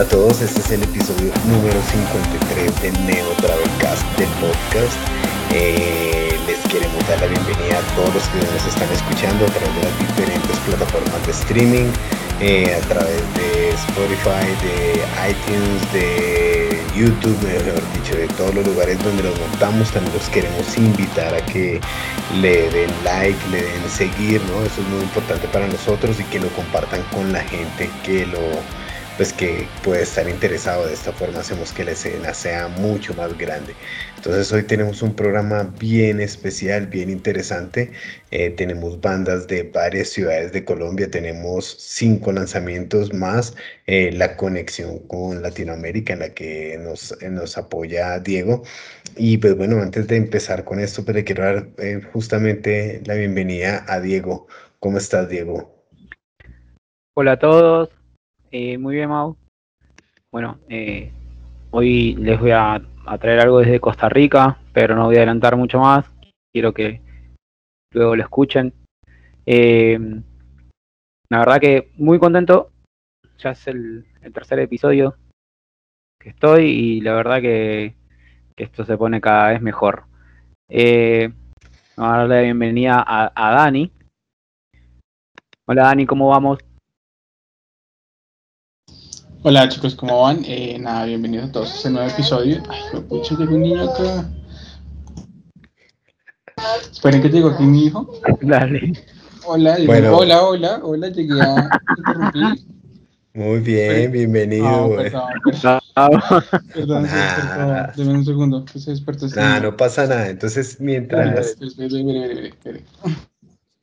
Hola a todos, este es el episodio número 53 de Neo Travelcast del podcast. Eh, les queremos dar la bienvenida a todos los que nos están escuchando a través de las diferentes plataformas de streaming, eh, a través de Spotify, de iTunes, de YouTube, mejor dicho, de todos los lugares donde nos montamos. También los queremos invitar a que le den like, le den seguir, ¿no? Eso es muy importante para nosotros y que lo compartan con la gente que lo pues que puede estar interesado de esta forma hacemos que la escena sea mucho más grande. Entonces hoy tenemos un programa bien especial bien interesante. Eh, tenemos bandas de varias ciudades de Colombia tenemos cinco lanzamientos más eh, la conexión con Latinoamérica en la que nos, nos apoya Diego. Y pues bueno antes de empezar con esto pues le quiero dar eh, justamente la bienvenida a Diego. ¿cómo estás Diego? Hola a todos, eh, muy bien, Mau. Bueno, eh, hoy les voy a, traer algo desde Costa Rica, pero no voy a adelantar mucho más. Quiero que luego lo escuchen. Eh, la verdad que muy contento. Ya es el, tercer episodio que estoy y la verdad que, esto se pone cada vez mejor. vamos a darle la bienvenida a, a Dani. Hola Dani, ¿cómo vamos? Hola chicos, ¿cómo van? Eh, nada, bienvenidos a todos a este nuevo episodio. Ay, me pucha, llegó un niño acá. Esperen que llegó aquí mi hijo. Dale. Hola, hola, hola, hola, llegué a interrumpir. Muy bien, bienvenido. No, perdón, perdón. Perdón, nah. Deme un segundo, que se despertó. Este nah, no pasa nada. Entonces, mientras.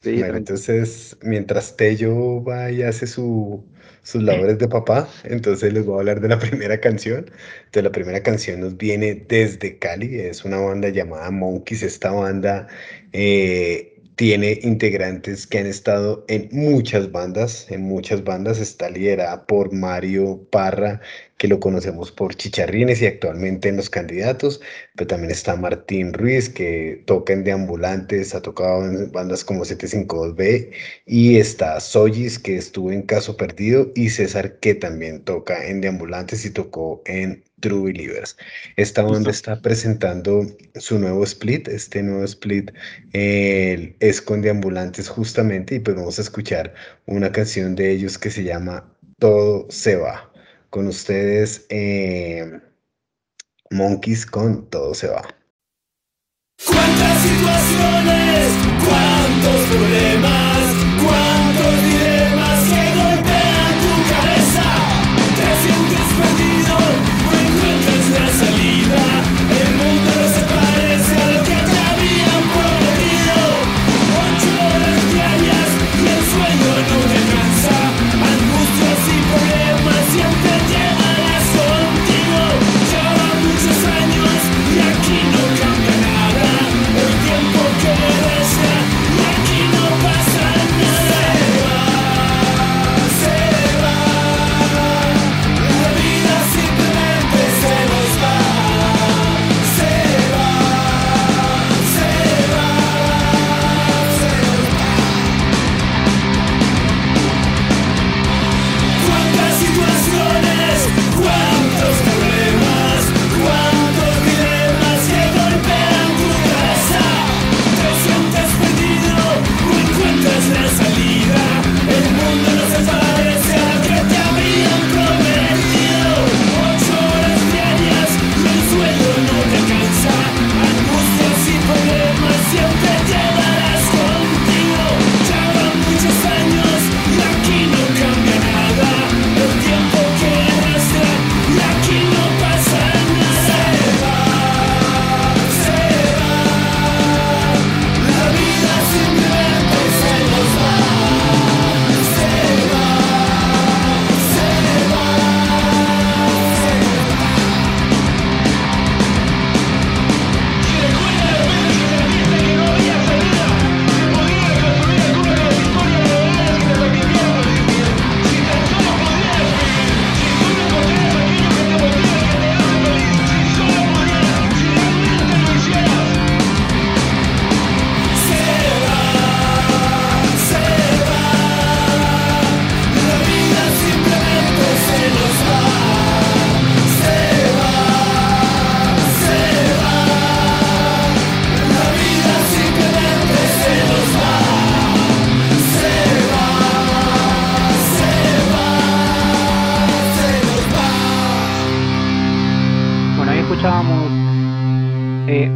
Bueno, entonces, mientras Tello va y hace su sus labores de papá. Entonces les voy a hablar de la primera canción. Entonces la primera canción nos viene desde Cali. Es una banda llamada Monkeys. Esta banda eh, tiene integrantes que han estado en muchas bandas, en muchas bandas, está liderada por Mario Parra, que lo conocemos por Chicharrines y actualmente en Los Candidatos, pero también está Martín Ruiz, que toca en Deambulantes, ha tocado en bandas como 752B, y está Soyis, que estuvo en Caso Perdido, y César, que también toca en Deambulantes y tocó en True Believers. Esta banda está presentando su nuevo split. Este nuevo split eh, es con Deambulantes justamente y pues vamos a escuchar una canción de ellos que se llama Todo se va. Con ustedes, eh, Monkeys con Todo se va. ¿Cuántas situaciones? ¿Cuántos problemas?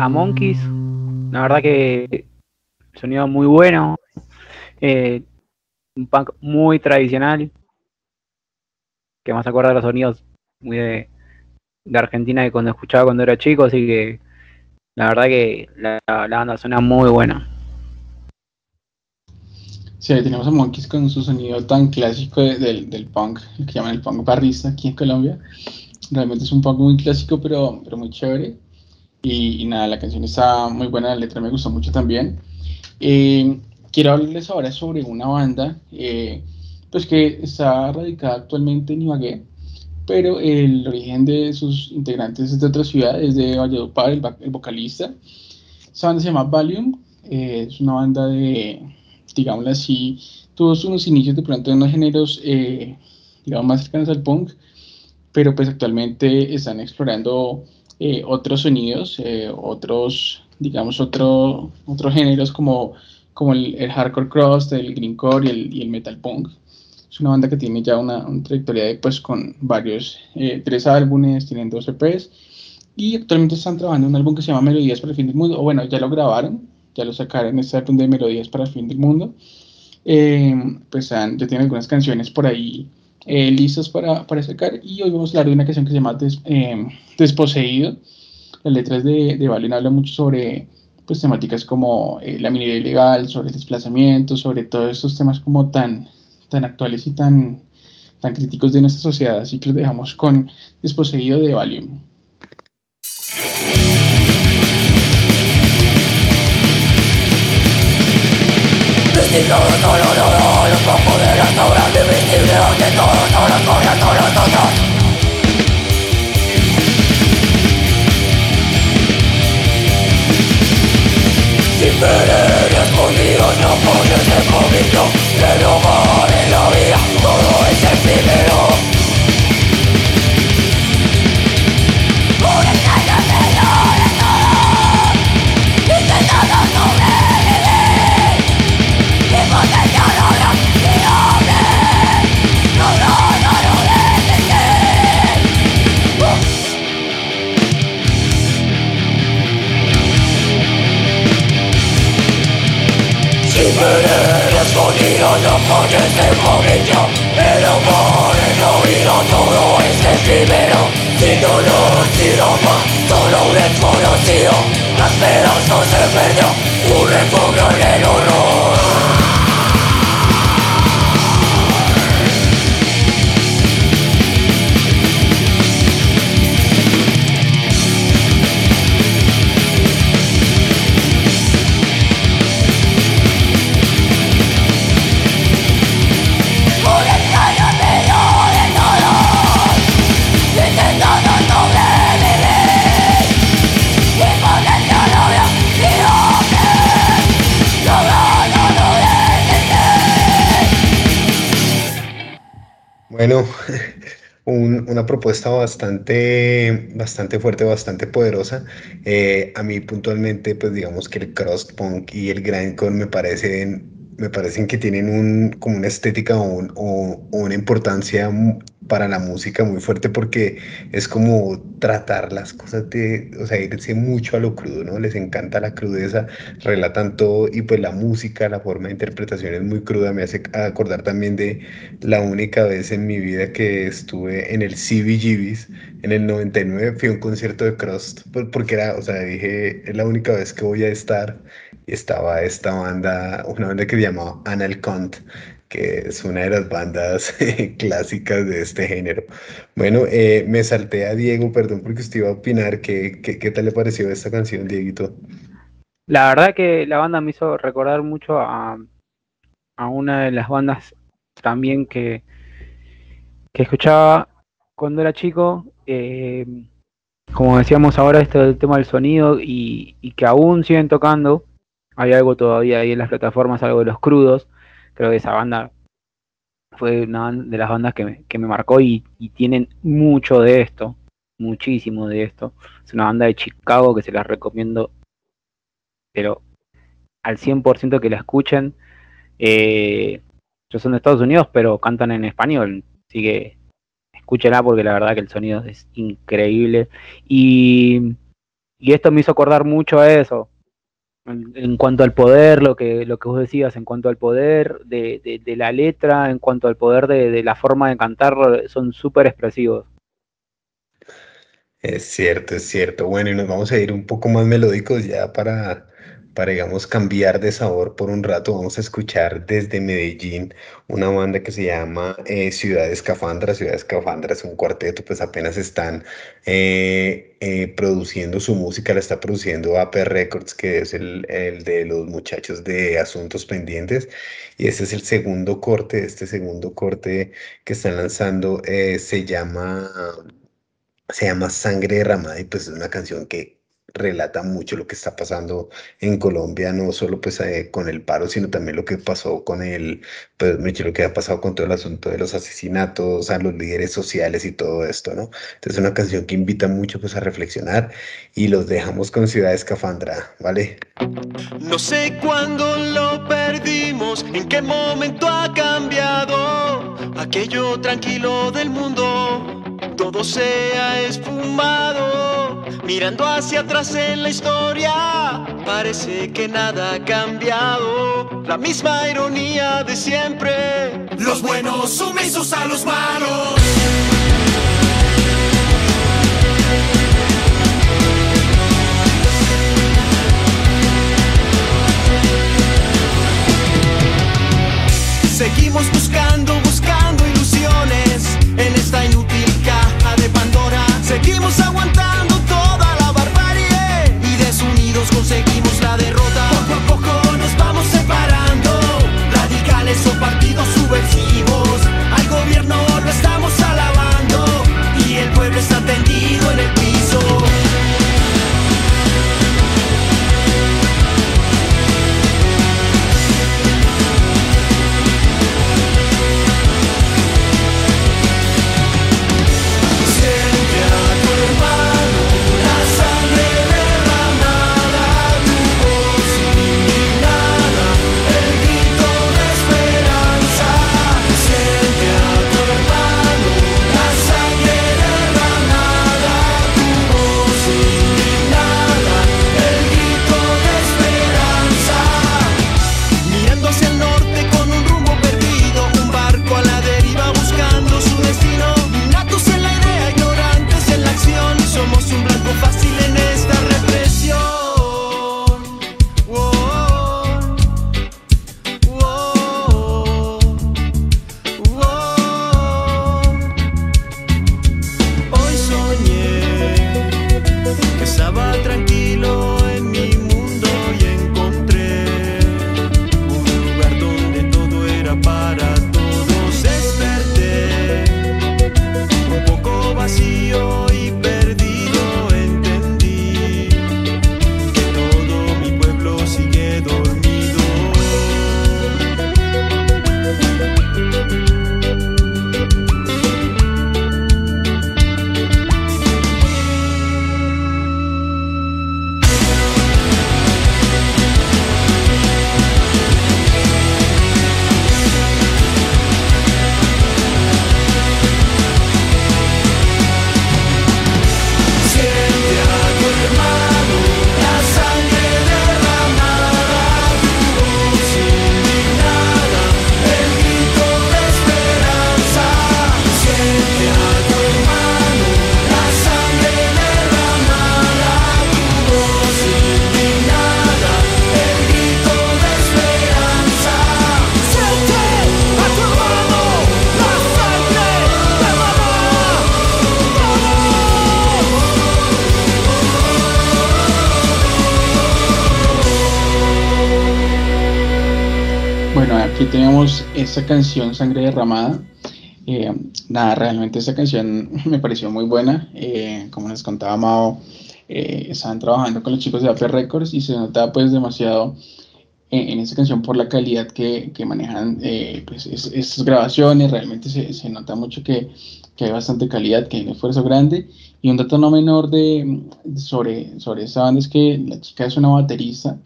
A Monkeys, la verdad que sonido muy bueno, eh, un punk muy tradicional, que más acuerda a los sonidos muy de, de Argentina que cuando escuchaba cuando era chico, así que la verdad que la, banda suena muy buena. Sí, ahí tenemos a Monkeys con su sonido tan clásico de- del, del punk, el que llaman el punk barrista aquí en Colombia. Realmente es un punk muy clásico, pero, pero muy chévere. Y, y nada, la canción está muy buena, la letra me gustó mucho también. Eh, quiero hablarles ahora sobre una banda, eh, pues que está radicada actualmente en Ibagué, pero el origen de sus integrantes es de otra ciudad, es de Valledupar, el, el vocalista. Esa banda se llama Valium, eh, es una banda de, digámoslo así, tuvo sus inicios de pronto en los géneros, eh, digamos, más cercanos al punk, pero pues actualmente están explorando eh, otros sonidos, eh, otros, digamos, otro, otros géneros como, como el, el hardcore cross, el greencore y el, y el metal punk. Es una banda que tiene ya una, una trayectoria de, pues, con varios, eh, tres álbumes, tienen dos EPs, y actualmente están trabajando en un álbum que se llama Melodías para el Fin del Mundo, o bueno, ya lo grabaron, ya lo sacaron, este álbum de Melodías para el Fin del Mundo. Eh, pues han- ya tienen algunas canciones por ahí eh, listas para, para sacar, y hoy vamos a hablar de una canción que se llama Des- eh, Desposeído. Las letras de, de Valen hablan mucho sobre pues, temáticas como eh, la minería ilegal, sobre el desplazamiento, sobre todos estos temas como tan, tan actuales y tan, tan críticos de nuestra sociedad. Así que los dejamos con Desposeído de Valium. Ahora corre, no morir de coraje, pero vale la vida, todo es efímero. Vaya por este rodillo Pero por el oído todo es efímero Sin dolor, sin ropa, solo un desconocido Las pedazos se perdió Un refugio en el horror un- una propuesta bastante, bastante fuerte, bastante poderosa. Eh, a mí puntualmente, pues digamos que el crust punk y el grindcore me parecen, me parecen que tienen un, como una estética o, un- o- o una importancia para la música muy fuerte porque es como tratar las cosas de, o sea, irse mucho a lo crudo, ¿no? Les encanta la crudeza, relatan todo y pues la música, la forma de interpretación es muy cruda, me hace acordar también de la única vez en mi vida que estuve en el CBGB's en el 99 fui a un concierto de Crust por- porque era, o sea, dije, es la única vez que voy a estar estaba esta banda, una banda que se llamaba Anal Cunt, que es una de las bandas clásicas de este género. Bueno, eh, me salté a Diego, perdón porque usted iba a opinar, ¿qué, qué, qué tal le pareció esta canción, Dieguito? La verdad que la banda me hizo recordar mucho a, a una de las bandas también que, que escuchaba cuando era chico. eh, como decíamos ahora, esto del tema del sonido y, y que aún siguen tocando. Hay algo todavía ahí en las plataformas, algo de los crudos. Creo que esa banda fue una de las bandas que me, que me marcó y, y tienen mucho de esto, muchísimo de esto. Es una banda de Chicago que se las recomiendo, pero al 100% que la escuchen. Eh, son de Estados Unidos, pero cantan en español, así que escúchenla porque la verdad que el sonido es increíble. Y y esto me hizo acordar mucho a eso. En, cuanto al poder, lo que, lo que vos decías, en cuanto al poder de, de, de la letra, en cuanto al poder de, de la forma de cantar, son súper expresivos. Es cierto, es cierto. Bueno, y nos vamos a ir un poco más melódicos ya para, para, digamos, cambiar de sabor por un rato. Vamos a escuchar desde Medellín una banda que se llama eh, Ciudad Escafandra. Ciudad Escafandra es un cuarteto, pues apenas están eh, eh, produciendo su música, la está produciendo AP Records, que es el, el de los muchachos de Asuntos Pendientes. Y este es el segundo corte, este segundo corte que están lanzando se llama se llama Sangre Derramada y pues es una canción que relata mucho lo que está pasando en Colombia, no solo pues eh, con el paro, sino también lo que pasó con el, pues lo que ha pasado con todo el asunto de los asesinatos a los líderes sociales y todo esto, ¿no? Entonces es una canción que invita mucho pues a reflexionar y los dejamos con Ciudad Escafandra, ¿vale? No sé cuándo lo perdimos, en qué momento ha cambiado aquello tranquilo del mundo todo se ha esfumado. Mirando hacia atrás en la historia, parece que nada ha cambiado. La misma ironía de siempre. Los buenos sumisos a los malos. Seguimos buscando, buscando ilusiones en esta Seguimos aguantando esta canción Sangre Derramada. Eh, nada, realmente esta canción me pareció muy buena. Eh, como les contaba Mao, eh, estaban trabajando con los chicos de AP Records y se notaba pues demasiado en, esta canción por la calidad que, que manejan eh, pues, es- estas grabaciones. Realmente se, se nota mucho que, que hay bastante calidad, que hay un esfuerzo grande. Y un dato no menor de, sobre, sobre esta banda es que la chica es una baterista.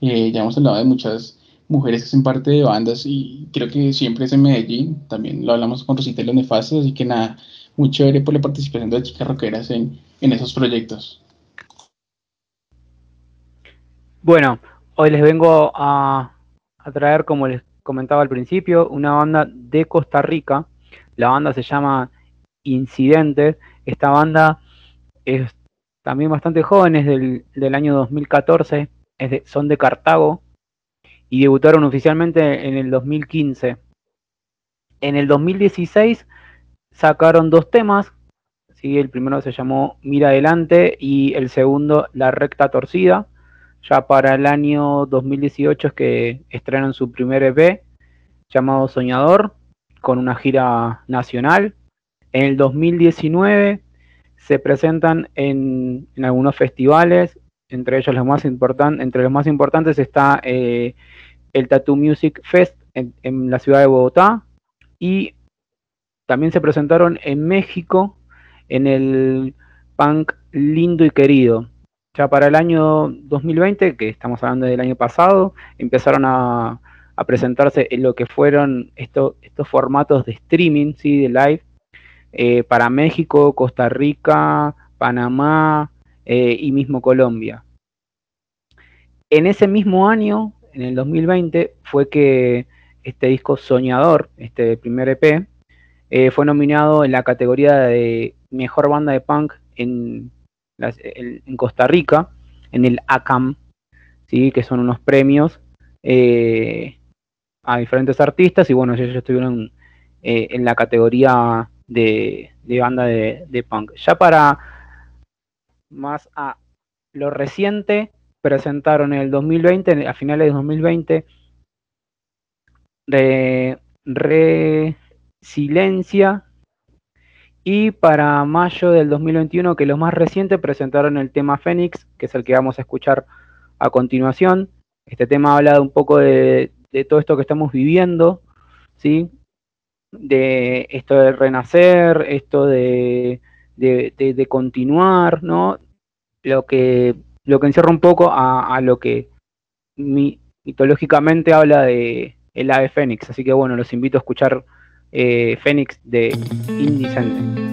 Eh, ya hemos hablado de muchas mujeres que son parte de bandas y creo que siempre es en Medellín. También lo hablamos con Rosita y los Nefastos, así que nada, muy chévere por la participación de chicas rockeras en, en esos proyectos. Bueno, hoy les vengo a, a traer, como les comentaba al principio, una banda de Costa Rica. La banda se llama Incidentes. Esta banda es también bastante joven, es del, del año 2014, es de- son de Cartago y debutaron oficialmente en el 2015. En el 2016 sacaron dos temas, ¿sí? el primero se llamó Mira Adelante y el segundo La Recta Torcida. Ya para el año 2018 es que estrenan su primer EP llamado Soñador, con una gira nacional. En el 2019 se presentan en, en algunos festivales, entre ellos los más importantes, entre los más importantes está eh, el Tattoo Music Fest en, la ciudad de Bogotá y también se presentaron en México en el Punk Lindo y Querido. Ya para el año 2020, que estamos hablando del año pasado, empezaron a, a presentarse en lo que fueron esto- estos formatos de streaming, ¿sí? de live, eh, para México, Costa Rica, Panamá eh, y mismo Colombia. En ese mismo año, en el 2020, fue que este disco Soñador, este primer EP, eh, fue nominado en la categoría de Mejor Banda de Punk en, Costa Rica, en el ACAM, ¿sí? que son unos premios eh, a diferentes artistas y bueno, ellos estuvieron en la categoría de, de banda de, de punk. Ya para más a lo reciente, presentaron en el 2020, a finales de 2020, de Resiliencia y para mayo del 2021, que los más recientes presentaron el tema Fénix, que es el que vamos a escuchar a continuación. Este tema habla un poco de, de todo esto que estamos viviendo, ¿sí? De esto de renacer, esto de, de, de- de continuar, ¿no? Lo que, lo que encierra un poco a, a lo que mi- mitológicamente habla de el ave Fénix. Así que bueno, los invito a escuchar eh, Fénix de Indicente.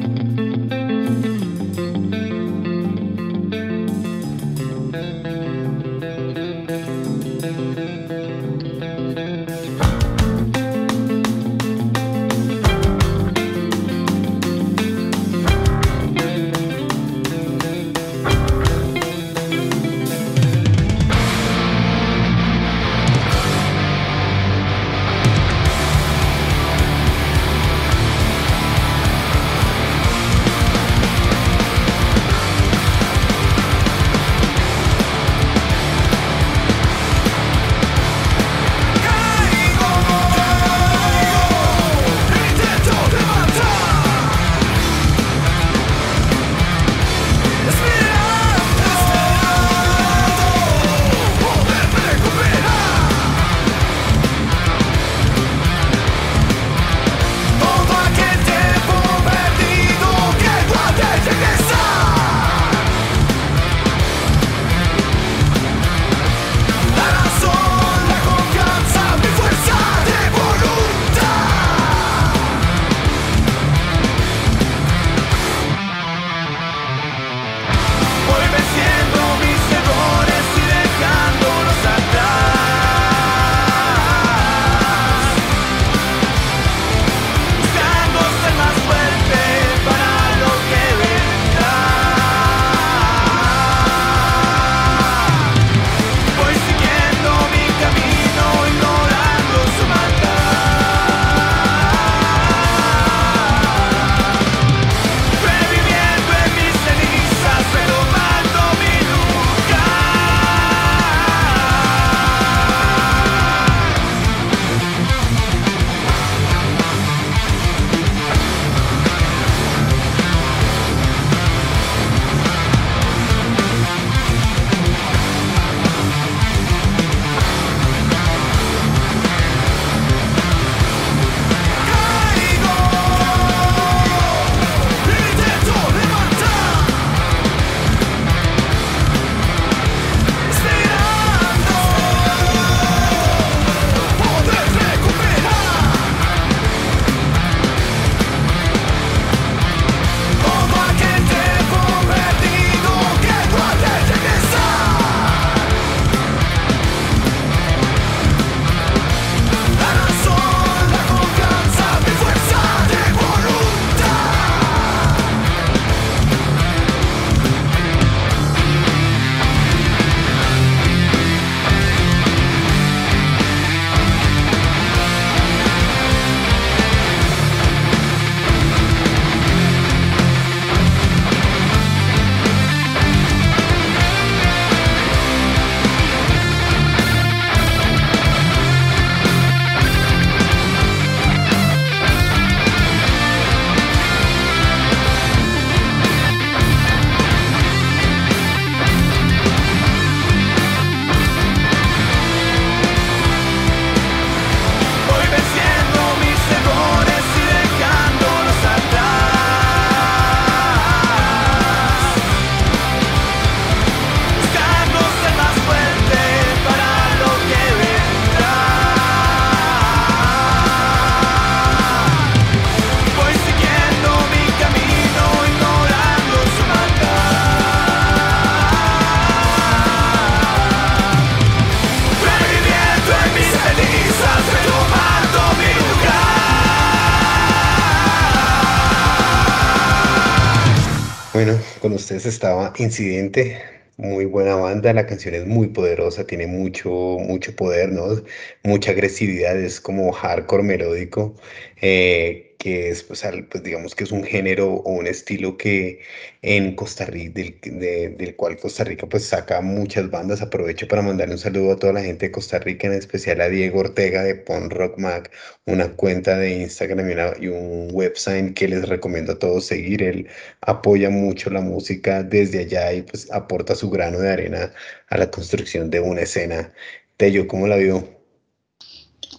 Estaba Incidente, muy buena banda, la canción es muy poderosa, tiene mucho, mucho poder, ¿no? Mucha agresividad, es como hardcore melódico, eh, que es, pues, al- digamos que es un género o un estilo que en Costa Rica, del, de- del cual Costa Rica pues saca muchas bandas. Aprovecho para mandarle un saludo a toda la gente de Costa Rica, en especial a Diego Ortega de Pon Rock Mag, una cuenta de Instagram y, y un website que les recomiendo a todos seguir. Él apoya mucho la música desde allá y pues aporta su grano de arena a la construcción de una escena. Tello, ¿cómo la vio?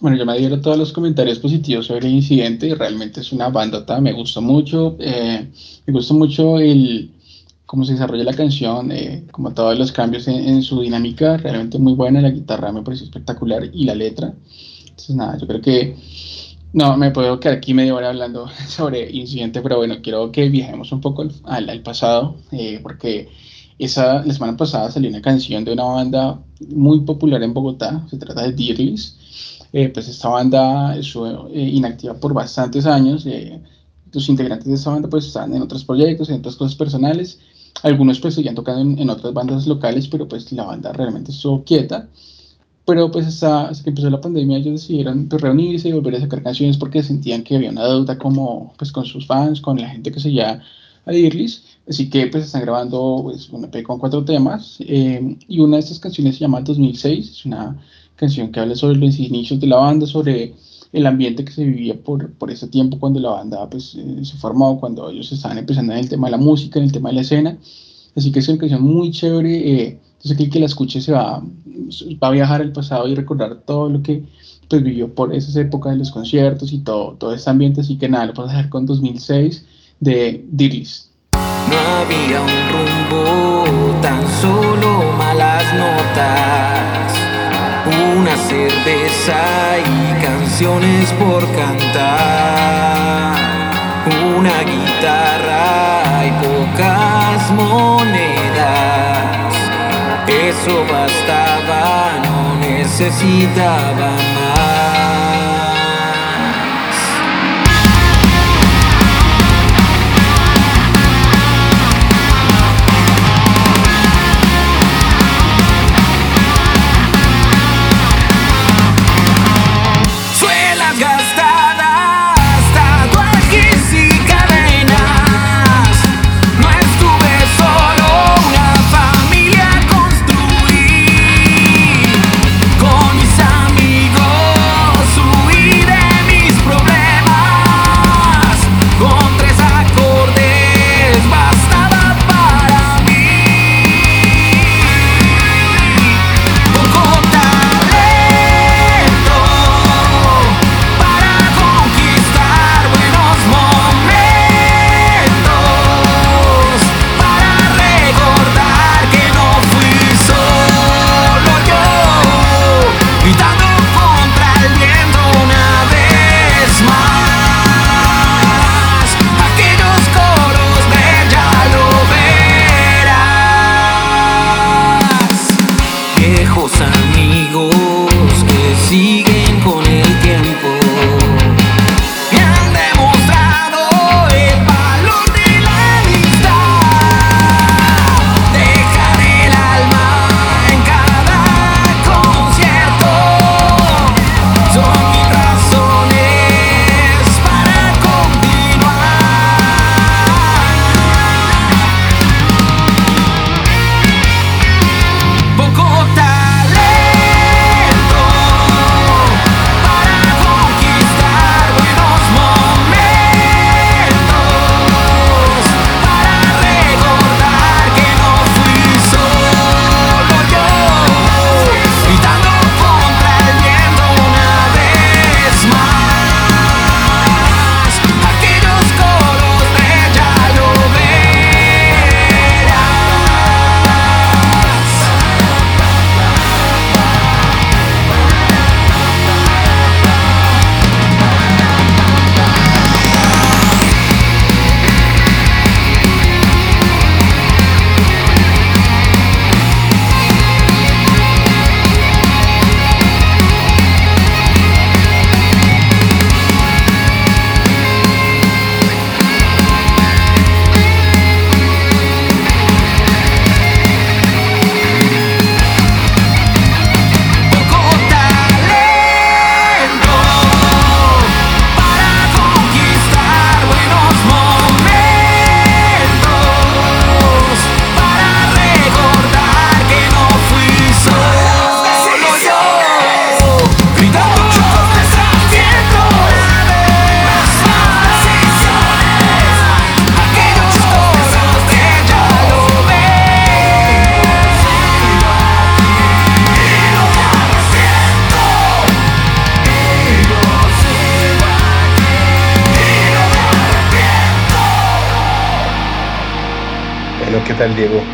Bueno, yo me adhiero todos los comentarios positivos sobre el incidente realmente es una bandota, me gustó mucho, eh, me gustó mucho el cómo se desarrolla la canción, eh, como todos los cambios en, en su dinámica, realmente muy buena, la guitarra me pareció espectacular y la letra. Entonces nada, yo creo que no, me puedo quedar aquí media hora hablando sobre incidente, pero bueno, quiero que viajemos un poco al, al- pasado, eh, porque esa, la semana pasada salió una canción de una banda muy popular en Bogotá, se trata de Dearless. Eh, pues esta banda estuvo eh, inactiva por bastantes años. eh, los integrantes de esta banda pues están en otros proyectos, en otras cosas personales. Algunos pues seguían tocando en, en otras bandas locales, pero pues la banda realmente estuvo quieta. Pero pues hasta, que empezó la pandemia ellos decidieron pues, reunirse y volver a sacar canciones porque sentían que había una deuda como pues con sus fans, con la gente que seguía a Dearless. Así que pues están grabando pues, una EP con cuatro temas eh, y una de estas canciones se llama 2006. Es una canción que habla sobre los inicios de la banda, sobre el ambiente que se vivía por, por ese tiempo cuando la banda pues, eh, se formó, cuando ellos estaban empezando en el tema de la música, en el tema de la escena. Así que es una canción muy chévere. Eh, entonces aquel que la escuche se va, va a viajar al pasado y recordar todo lo que pues, vivió por esas épocas de los conciertos y todo, todo ese ambiente. Así que nada, lo vamos a dejar con 2006 de Dirlis. No había un rumbo, tan solo malas notas. Una cerveza y canciones por cantar. Una guitarra y pocas monedas. Eso bastaba, no necesitaba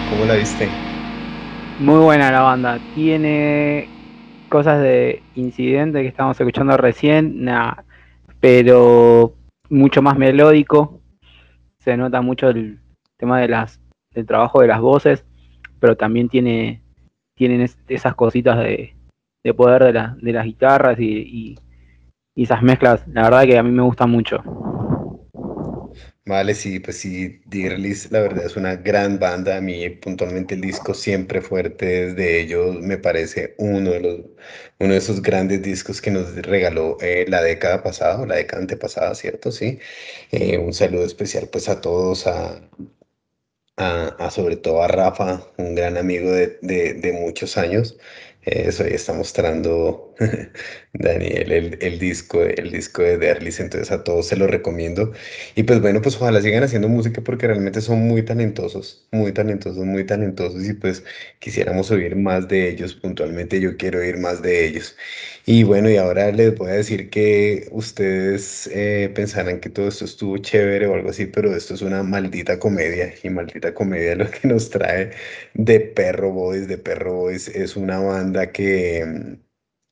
¿Cómo la viste? Muy buena la banda. Tiene cosas de incidente que estamos escuchando recién, pero mucho más melódico. Se nota mucho el tema del trabajo de las voces, pero también tiene tienen es- esas cositas de, de poder de, la- de las guitarras y, y- y esas mezclas. La verdad que a mí me gustan mucho. Vale, sí, pues sí, Dirlis, la verdad es una gran banda. A mí puntualmente el disco siempre fuerte desde ellos me parece uno de los, uno de esos grandes discos que nos regaló eh, la década pasada, o la década antepasada, ¿cierto? Sí. Eh, un saludo especial pues a todos, a, a, a sobre todo a Rafa, un gran amigo de, de- de muchos años. Eh, Eso ahí está mostrando Daniel el, el disco, el disco de Derlis, entonces a todos se lo recomiendo. Y pues bueno, pues ojalá sigan haciendo música porque realmente son muy talentosos, muy talentosos, muy talentosos y pues quisiéramos oír más de ellos. Puntualmente yo quiero oír más de ellos. Y bueno, y ahora les voy a decir que ustedes eh, pensarán que todo esto estuvo chévere o algo así, pero esto es una maldita comedia y maldita comedia lo que nos trae de Perro Boys. De Perro Boys es una banda que...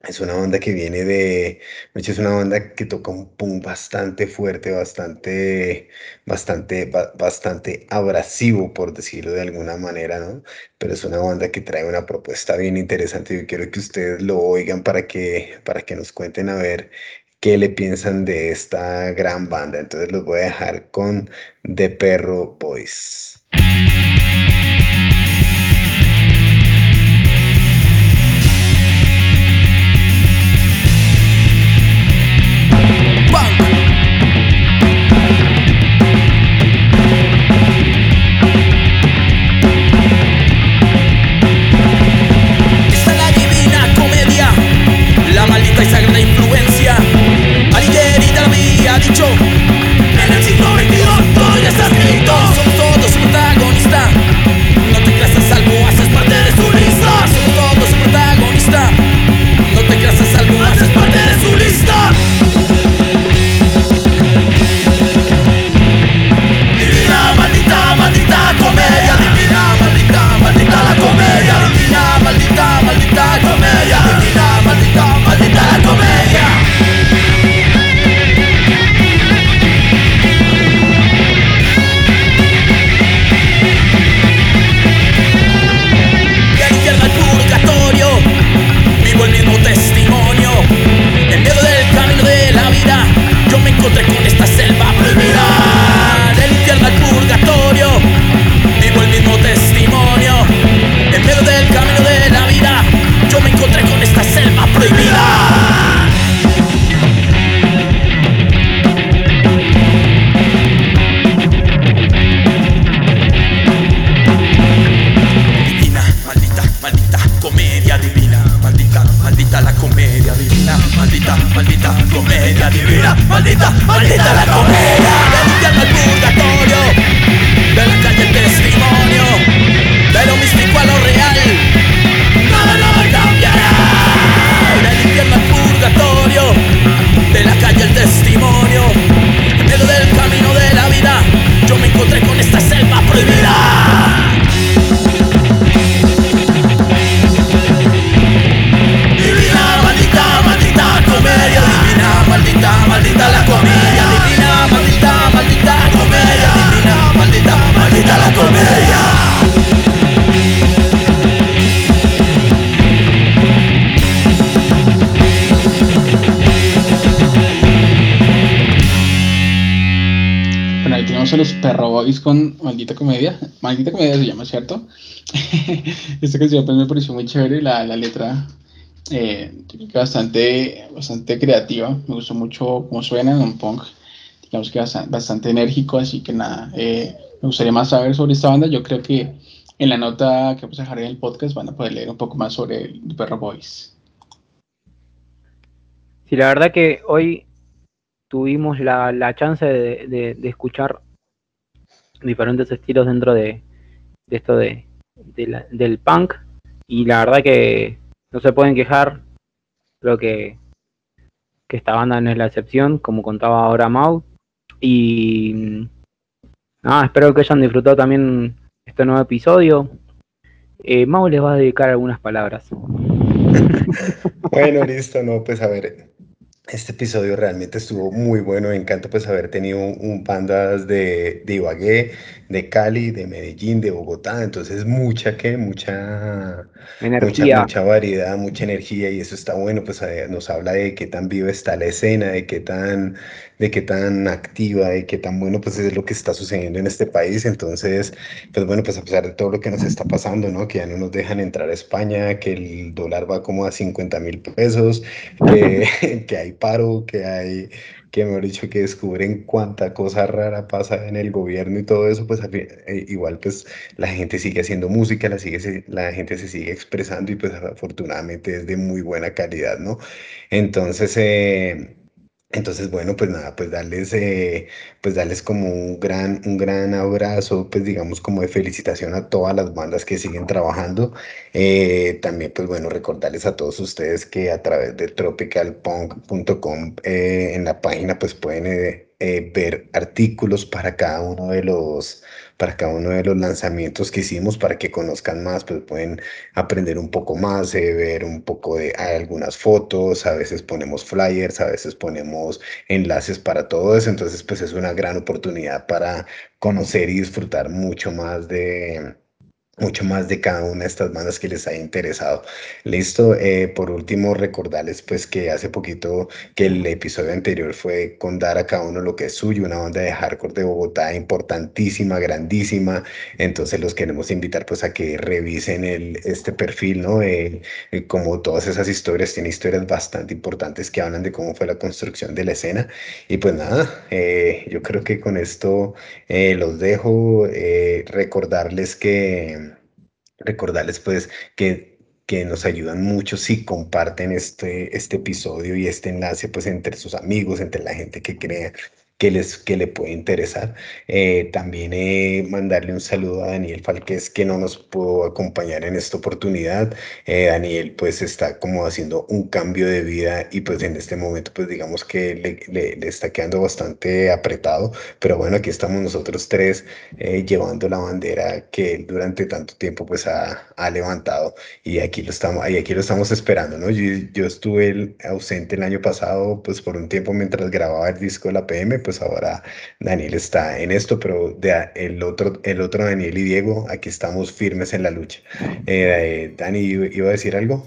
Es una banda que viene de, de hecho, es una banda que toca un punk bastante fuerte, bastante, bastante, ba- bastante abrasivo, por decirlo de alguna manera, ¿no? Pero es una banda que trae una propuesta bien interesante. Yo quiero que ustedes lo oigan para que, para que nos cuenten a ver qué le piensan de esta gran banda. Entonces los voy a dejar con The Perro Boys. Tenemos a los Perro Boys con Maldita Comedia. Maldita Comedia se llama, ¿cierto? Esta canción pues, me pareció muy chévere, la, la letra eh, bastante, bastante creativa. Me gustó mucho cómo suena en un punk, digamos que bastante, bastante enérgico, así que nada, eh, me gustaría más saber sobre esta banda. Yo creo que en la nota que vamos a dejar en el podcast van a poder leer un poco más sobre el Perro Boys. Sí, la verdad que hoy tuvimos la, la chance de, de- escuchar diferentes estilos dentro de, de esto de, del punk y la verdad que no se pueden quejar. Creo que, que esta banda no es la excepción, como contaba ahora Mau. Y mm, nada, espero que hayan disfrutado también este nuevo episodio. Eh, Mau les va a dedicar algunas palabras. bueno, listo, no, pues a ver, este episodio realmente estuvo muy bueno, me encanta pues haber tenido un, bandas de, de, Ibagué, de Cali, de Medellín, de Bogotá, entonces mucha que, mucha, mucha, mucha variedad, mucha energía y eso está bueno, pues eh, nos habla de qué tan viva está la escena, de qué tan, de qué tan activa, de qué tan bueno pues es lo que está sucediendo en este país, entonces pues bueno, pues a pesar de todo lo que nos está pasando, ¿no? Que ya no nos dejan entrar a España, que el dólar va como a 50 mil pesos, que, que hay paro, que hay, que mejor dicho, que descubren cuánta cosa rara pasa en el gobierno y todo eso, pues eh, igual pues la gente sigue haciendo música, la, sigue, la gente se sigue expresando y pues afortunadamente es de muy buena calidad, ¿no? Entonces, eh, entonces, bueno, pues nada, pues darles, eh, pues darles como un gran, un gran abrazo, pues digamos como de felicitación a todas las bandas que siguen trabajando. Eh, también, pues bueno, recordarles a todos ustedes que a través de tropicalpunk.com eh, en la página pues pueden ver artículos para cada uno de los para cada uno de los lanzamientos que hicimos para que conozcan más, pues pueden aprender un poco más, eh, ver un poco de algunas fotos, a veces ponemos flyers, a veces ponemos enlaces para todo eso, entonces pues es una gran oportunidad para conocer y disfrutar mucho más de mucho más de cada una de estas bandas que les haya interesado. Listo, eh, por último recordarles pues que hace poquito que el episodio anterior fue con dar a cada uno lo que es suyo, una banda de hardcore de Bogotá importantísima, grandísima, entonces los queremos invitar pues a que revisen el, este perfil, ¿no? Eh, eh, como todas esas historias, tiene historias bastante importantes que hablan de cómo fue la construcción de la escena y pues nada, yo creo que con esto los dejo, recordarles que recordarles pues que, que nos ayudan mucho si comparten este, este episodio y este enlace pues entre sus amigos, entre la gente que crea que, les, que le puede interesar. Eh, también eh, mandarle un saludo a Daniel Falquez que no nos pudo acompañar en esta oportunidad. Eh, Daniel pues está como haciendo un cambio de vida y pues en este momento pues digamos que le, le, le está quedando bastante apretado, pero bueno, aquí estamos nosotros tres llevando la bandera que durante tanto tiempo pues ha, ha, levantado y aquí lo estamos, y aquí lo estamos esperando, ¿no? Yo, yo estuve ausente el año pasado pues por un tiempo mientras grababa el disco de la PM, pues ahora Daniel está en esto, pero de, el, otro, el otro Daniel y Diego, aquí estamos firmes en la lucha. Eh, Dani, ¿iba a decir algo?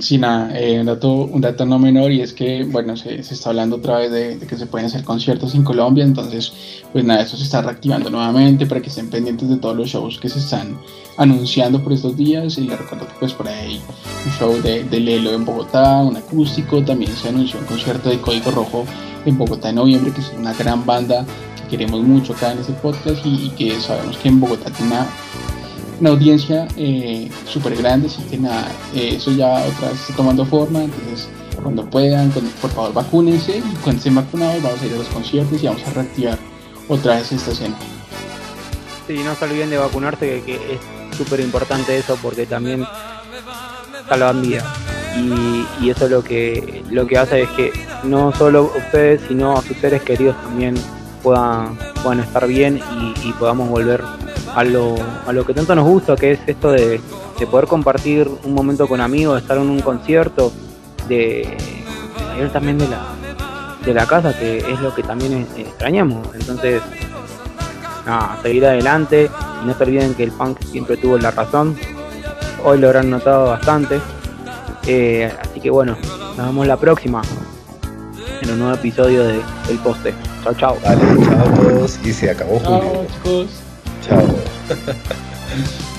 Sí, nada, eh, un, dato, un dato no menor y es que, bueno, se, se está hablando otra vez de, que se pueden hacer conciertos en Colombia, entonces, pues nada, eso se está reactivando nuevamente para que estén pendientes de todos los shows que se están anunciando por estos días y les recuerdo que pues por ahí un show de, de Lelo en Bogotá, un acústico, también se anunció un concierto de Código Rojo en Bogotá en noviembre, que es una gran banda que queremos mucho acá en este podcast y, que sabemos que en Bogotá tiene una, audiencia eh, súper grande, así que nada, eh, eso ya otra vez está tomando forma, entonces cuando puedan, por favor vacúnense y cuando estén vacunados vamos a ir a los conciertos y vamos a reactivar otra vez esta escena. Sí, no se olviden de vacunarse, que, es súper importante eso porque también salvan vidas y, eso lo que lo que hace es que no solo ustedes sino a sus seres queridos también puedan, puedan estar bien y, podamos volver a lo, a lo que tanto nos gusta que es esto de, poder compartir un momento con amigos, de estar en un concierto, de, salir también de la, de la casa, que es lo que también extrañamos. Entonces, nada, seguir adelante y no se olviden que el punk siempre tuvo la razón. Hoy lo habrán notado bastante. Eh, así que bueno, nos vemos la próxima en un nuevo episodio de El Poste. Chao, chao. Vale, chao a todos y se acabó Julio. Chao, chicos. Chao.